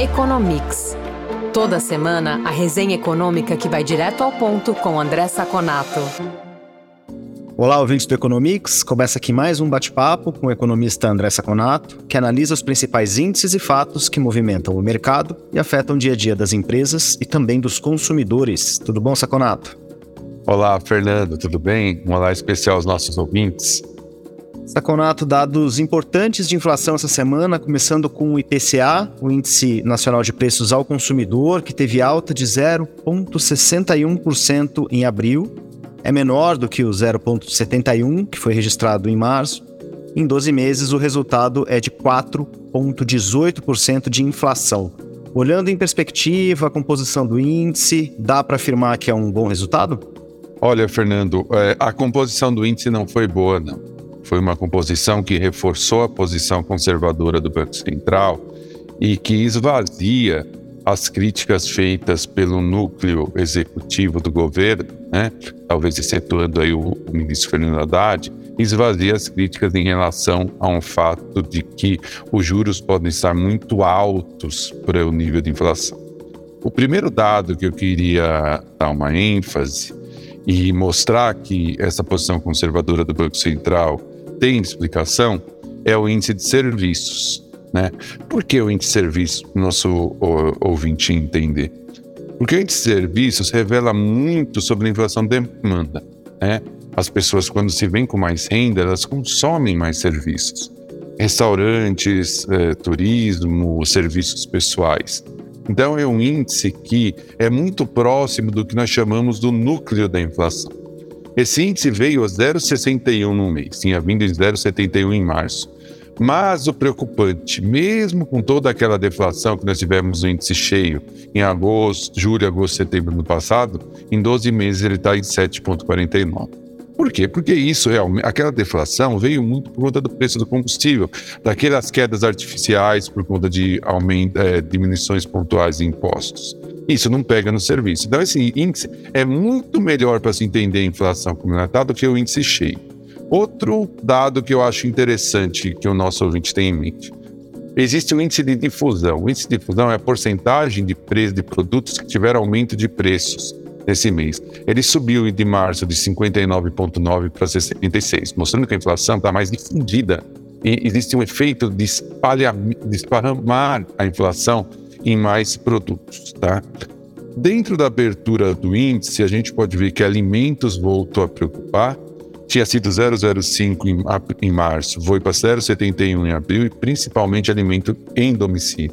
Economics. Toda semana, a resenha econômica que vai direto ao ponto com André Saconato. Olá, ouvintes do Economics. Começa aqui mais um bate-papo com o economista André Saconato, que analisa os principais índices e fatos que movimentam o mercado e afetam o dia a dia das empresas e também dos consumidores. Tudo bom, Saconato? Olá, Fernando, tudo bem? Um olá especial aos nossos ouvintes. Saconato, dados importantes de inflação essa semana, começando com o IPCA, o Índice Nacional de Preços ao Consumidor, que teve alta de 0,61% em abril. É menor do que o 0,71% que foi registrado em março. Em 12 meses, o resultado é de 4,18% de inflação. Olhando em perspectiva a composição do índice, dá para afirmar que é um bom resultado? Olha, Fernando, é, a composição do índice não foi boa, não. Foi uma composição que reforçou a posição conservadora do Banco Central e que esvazia as críticas feitas pelo núcleo executivo do governo, né? talvez excetuando aí o, o ministro Fernando Haddad, esvazia as críticas em relação a um fato de que os juros podem estar muito altos para o nível de inflação. O primeiro dado que eu queria dar uma ênfase e mostrar que essa posição conservadora do Banco Central tem explicação é o índice de serviços. Né? Por que o índice de serviços, nosso ouvinte entender? Porque o índice de serviços revela muito sobre a inflação de demanda. Né? As pessoas, quando se vêm com mais renda, elas consomem mais serviços. Restaurantes, eh, turismo, serviços pessoais. Então, é um índice que é muito próximo do que nós chamamos do núcleo da inflação. Esse índice veio a 0,61 no mês, tinha vindo em 0,71 em março. Mas o preocupante, mesmo com toda aquela deflação que nós tivemos no índice cheio em agosto, julho, agosto, setembro do passado, em 12 meses ele está em 7,49. Por quê? Porque isso realmente, aquela deflação veio muito por conta do preço do combustível, daquelas quedas artificiais por conta de é, diminuições pontuais de impostos. Isso não pega no serviço. Então, esse índice é muito melhor para se entender a inflação comunitária do que o índice cheio. Outro dado que eu acho interessante que o nosso ouvinte tem em mente. Existe o índice de difusão. O índice de difusão é a porcentagem de preço de produtos que tiveram aumento de preços nesse mês. Ele subiu de março de 59,9 para 66, mostrando que a inflação está mais difundida e existe um efeito de, espalhar, de esparramar a inflação em mais produtos, tá? Dentro da abertura do índice, a gente pode ver que alimentos voltou a preocupar. Tinha sido 0,05 em, em março, foi para 0,71 em abril, e principalmente alimento em domicílio,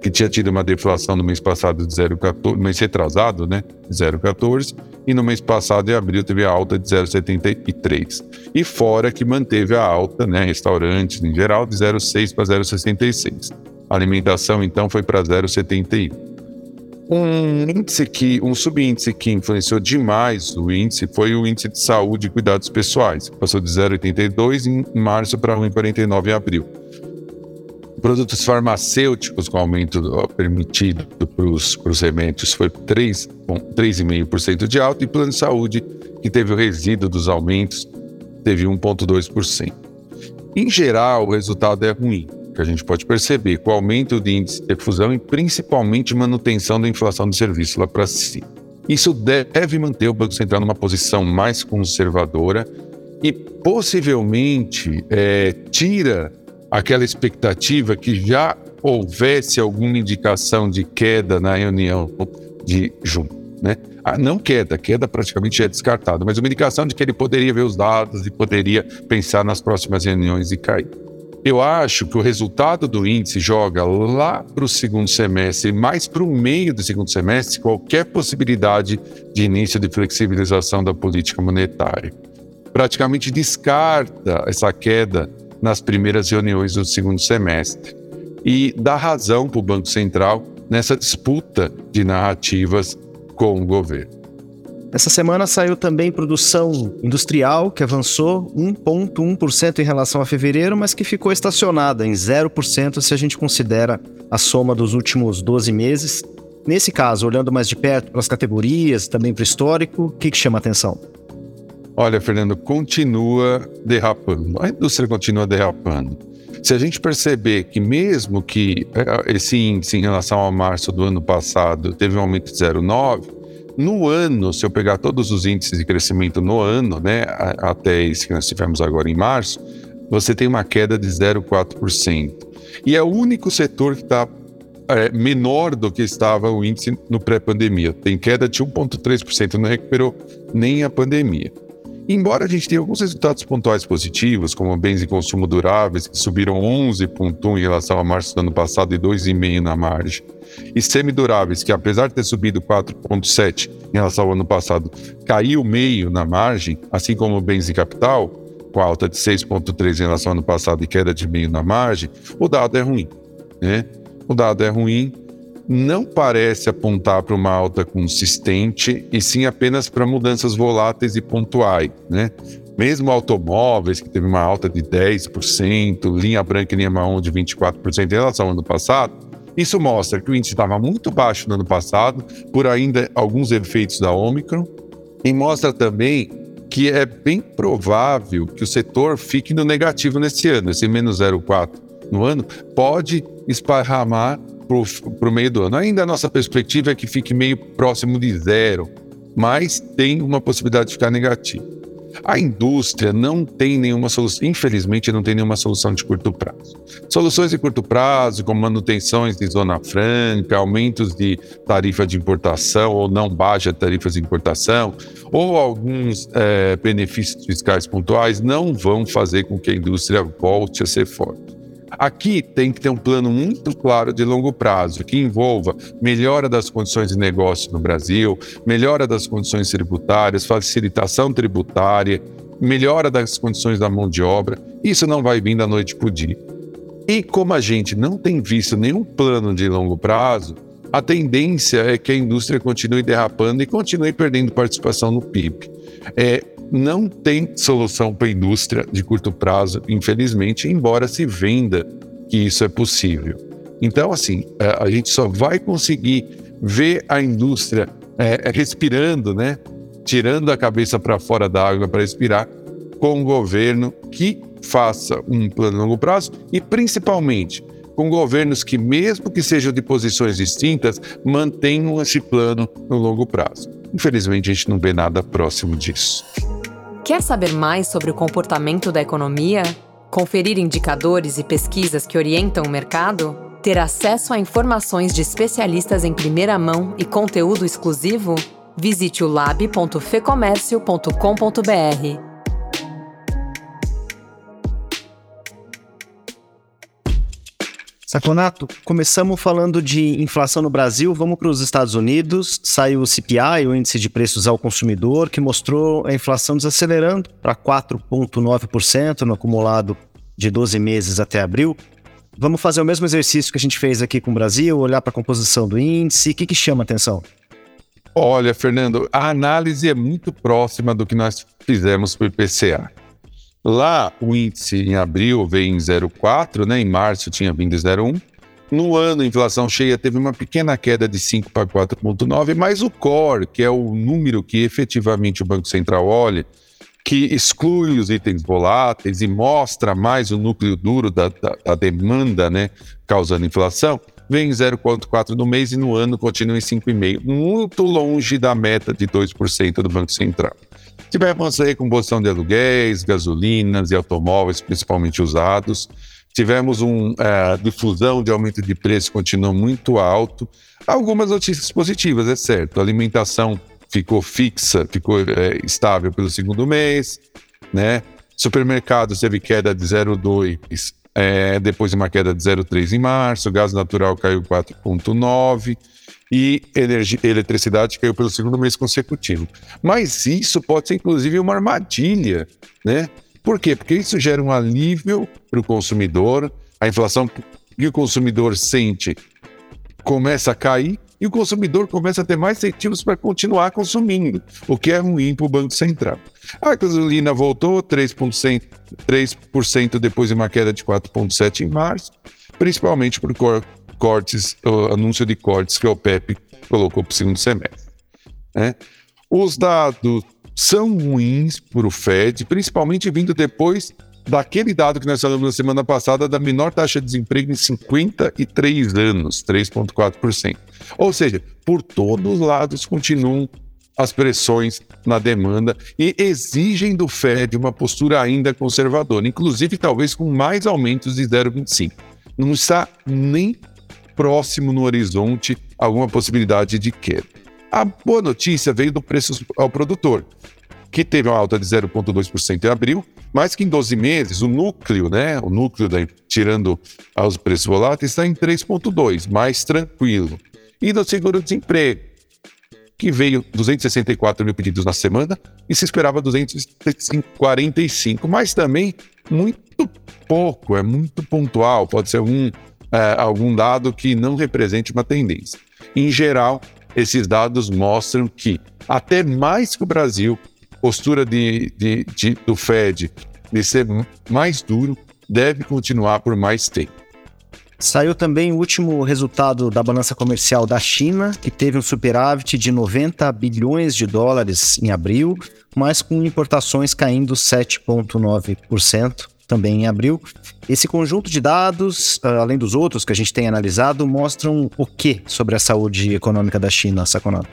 que tinha tido uma deflação no mês passado de 0,14, no mês retrasado, né? 0,14, e no mês passado, em abril, teve a alta de 0,73. E fora que manteve a alta, né? Restaurantes em geral, de 0,6 para 0,66. Alimentação, então, foi para 0,71. Um índice que, um subíndice que influenciou demais o índice foi o índice de saúde e cuidados pessoais. Passou de 0,82 em março para 1,49 em abril. Produtos farmacêuticos com aumento permitido para os remédios foi 3,5% de alta e plano de saúde, que teve o resíduo dos aumentos, teve 1,2%. Em geral, o resultado é ruim que a gente pode perceber com o aumento de índice de fusão e principalmente manutenção da inflação do serviço lá para si. Isso deve manter o Banco Central numa posição mais conservadora e possivelmente é, tira aquela expectativa que já houvesse alguma indicação de queda na reunião de junho. Né? Ah, não queda, queda praticamente é descartada, mas uma indicação de que ele poderia ver os dados e poderia pensar nas próximas reuniões e cair. Eu acho que o resultado do índice joga lá para o segundo semestre, mais para o meio do segundo semestre, qualquer possibilidade de início de flexibilização da política monetária. Praticamente descarta essa queda nas primeiras reuniões do segundo semestre e dá razão para o Banco Central nessa disputa de narrativas com o governo. Essa semana saiu também produção industrial, que avançou 1,1% em relação a fevereiro, mas que ficou estacionada em 0% se a gente considera a soma dos últimos 12 meses. Nesse caso, olhando mais de perto para as categorias, também para o histórico, o que, que chama atenção? Olha, Fernando, continua derrapando. A indústria continua derrapando. Se a gente perceber que mesmo que é, esse índice em relação a março do ano passado teve um aumento de 0,9, no ano, se eu pegar todos os índices de crescimento no ano, né, até esse que nós tivemos agora em março, você tem uma queda de 0,4%. E é o único setor que está é, menor do que estava o índice no pré-pandemia. Tem queda de 1,3%, não recuperou nem a pandemia. Embora a gente tenha alguns resultados pontuais positivos, como bens de consumo duráveis, que subiram 11,1 em relação a março do ano passado e 2,5 na margem, e semiduráveis, que apesar de ter subido 4,7 em relação ao ano passado, caiu meio na margem, assim como bens de capital, com alta de 6,3 em relação ao ano passado e queda de meio na margem, o dado é ruim. Né? O dado é ruim, não parece apontar para uma alta consistente, e sim apenas para mudanças voláteis e pontuais, né? Mesmo automóveis, que teve uma alta de 10%, linha branca e linha marrom de 24% em relação ao ano passado, isso mostra que o índice estava muito baixo no ano passado, por ainda alguns efeitos da Omicron, e mostra também que é bem provável que o setor fique no negativo nesse ano, esse menos 0,4 no ano, pode esparramar para o meio do ano. Ainda a nossa perspectiva é que fique meio próximo de zero, mas tem uma possibilidade de ficar negativo. A indústria não tem nenhuma solução, infelizmente, não tem nenhuma solução de curto prazo. Soluções de curto prazo, como manutenções de zona franca, aumentos de tarifa de importação ou não baixa tarifas de importação, ou alguns é, benefícios fiscais pontuais, não vão fazer com que a indústria volte a ser forte. Aqui tem que ter um plano muito claro de longo prazo, que envolva melhora das condições de negócio no Brasil, melhora das condições tributárias, facilitação tributária, melhora das condições da mão de obra. Isso não vai vir da noite para o dia. E como a gente não tem visto nenhum plano de longo prazo, a tendência é que a indústria continue derrapando e continue perdendo participação no PIB. É, não tem solução para a indústria de curto prazo, infelizmente, embora se venda que isso é possível. Então, assim, é, a gente só vai conseguir ver a indústria é, respirando, né? Tirando a cabeça para fora da água para respirar, com um governo que faça um plano a longo prazo e, principalmente, com governos que, mesmo que sejam de posições distintas, mantenham esse plano no longo prazo. Infelizmente, a gente não vê nada próximo disso. Quer saber mais sobre o comportamento da economia? Conferir indicadores e pesquisas que orientam o mercado? Ter acesso a informações de especialistas em primeira mão e conteúdo exclusivo? Visite o lab.fecomércio.com.br. Saconato, começamos falando de inflação no Brasil, vamos para os Estados Unidos. Saiu o CPI, o Índice de Preços ao Consumidor, que mostrou a inflação desacelerando para 4,9% no acumulado de 12 meses até abril. Vamos fazer o mesmo exercício que a gente fez aqui com o Brasil, olhar para a composição do índice. O que, que chama atenção? Olha, Fernando, a análise é muito próxima do que nós fizemos para o IPCA. Lá, o índice em abril veio em 0,4, né? em março tinha vindo 0,1. No ano, a inflação cheia teve uma pequena queda de 5 para 4,9, mas o core, que é o número que efetivamente o Banco Central olha, que exclui os itens voláteis e mostra mais o núcleo duro da, da, da demanda, né, causando inflação, vem em 0,4 no mês e no ano continua em 5,5, muito longe da meta de 2% do Banco Central. Tivemos aí composição de aluguéis, gasolinas e automóveis, principalmente usados. Tivemos uma é, difusão de aumento de preço continua muito alto. Algumas notícias positivas, é certo. A alimentação ficou fixa, ficou é, estável pelo segundo mês, né? Supermercados teve queda de 0,2, é, depois de uma queda de 0,3 em março. Gás natural caiu 4,9 e eletricidade caiu pelo segundo mês consecutivo. Mas isso pode ser inclusive uma armadilha, né? Por quê? Porque isso gera um alívio para o consumidor, a inflação que o consumidor sente começa a cair e o consumidor começa a ter mais incentivos para continuar consumindo, o que é ruim para o Banco Central. A gasolina voltou 3%, 3% depois de uma queda de 4,7% em março, principalmente por cortes, o anúncio de cortes que o OPEP colocou para o segundo semestre. Né? Os dados são ruins para o Fed, principalmente vindo depois daquele dado que nós falamos na semana passada, da menor taxa de desemprego em 53 anos, 3,4%. Ou seja, por todos os lados continuam as pressões na demanda e exigem do Fed uma postura ainda conservadora, inclusive talvez com mais aumentos de 0,25. Não está nem próximo no horizonte alguma possibilidade de queda. A boa notícia veio do preço ao produtor, que teve uma alta de 0,2% em abril, mas que em 12 meses o núcleo, né, o núcleo da, tirando os preços voláteis, está em 3,2%, mais tranquilo. E do seguro-desemprego, que veio 264 mil pedidos na semana e se esperava 245, mas também muito pouco, é muito pontual, pode ser algum, é, algum dado que não represente uma tendência. Em geral, esses dados mostram que, até mais que o Brasil, postura de, de, de, do Fed de ser mais duro deve continuar por mais tempo. Saiu também o último resultado da balança comercial da China, que teve um superávit de 90 bilhões de dólares em abril, mas com importações caindo 7,9% também em abril. Esse conjunto de dados, ah, além dos outros que a gente tem analisado, mostram o que sobre a saúde econômica da China, Saconato?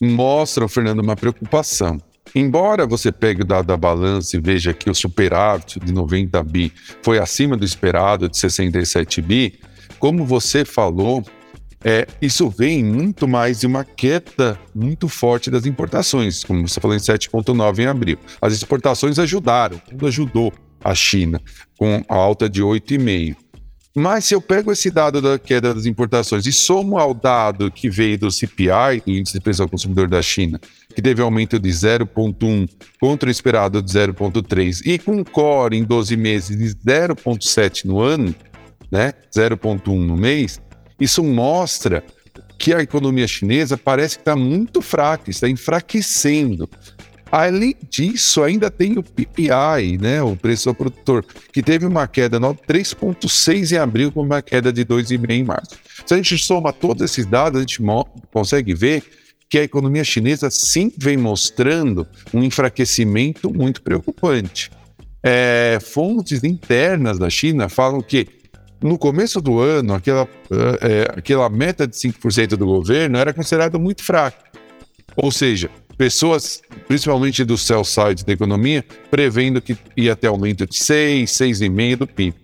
Mostram, Fernando, uma preocupação. Embora você pegue o dado da balança e veja que o superávit de 90 bi foi acima do esperado de 67 bi, como você falou, é, isso vem muito mais de uma queda muito forte das importações, como você falou em 7,9 em abril. As exportações ajudaram, tudo ajudou a China, com a alta de 8,5. Mas se eu pego esse dado da queda das importações e somo ao dado que veio do CPI, do Índice de Preço ao Consumidor da China, que teve aumento de 0,1 contra o esperado de 0,3, e com core em 12 meses de 0,7 no ano, né, 0,1 no mês, isso mostra que a economia chinesa parece que está muito fraca, está enfraquecendo. Além disso, ainda tem o PPI, né, o preço ao produtor, que teve uma queda de 3,6 em abril, com uma queda de 2,5 em março. Se a gente soma todos esses dados, a gente consegue ver que a economia chinesa sim vem mostrando um enfraquecimento muito preocupante. É, fontes internas da China falam que no começo do ano, aquela, é, aquela meta de 5% do governo era considerada muito fraca. Ou seja, pessoas, principalmente do sell side da economia, prevendo que ia ter aumento de 6, 6,5% do PIB.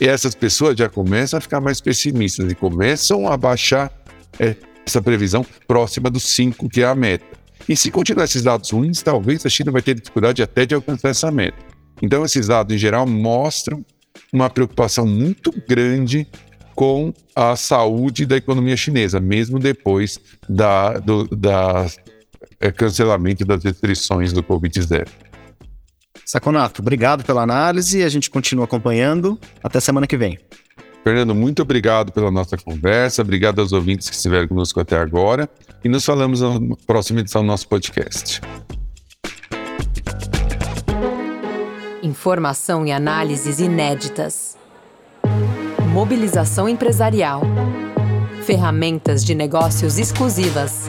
E essas pessoas já começam a ficar mais pessimistas e começam a baixar é, essa previsão próxima dos 5, que é a meta. E se continuar esses dados ruins, talvez a China vai ter dificuldade até de alcançar essa meta. Então, esses dados, em geral, mostram uma preocupação muito grande com a saúde da economia chinesa, mesmo depois da, do, da cancelamento das restrições do Covid-0. Saconato, obrigado pela análise. A gente continua acompanhando. Até semana que vem. Fernando, muito obrigado pela nossa conversa. Obrigado aos ouvintes que estiveram conosco até agora. E nos falamos na próxima edição do nosso podcast. Informação e análises inéditas. Mobilização empresarial. Ferramentas de negócios exclusivas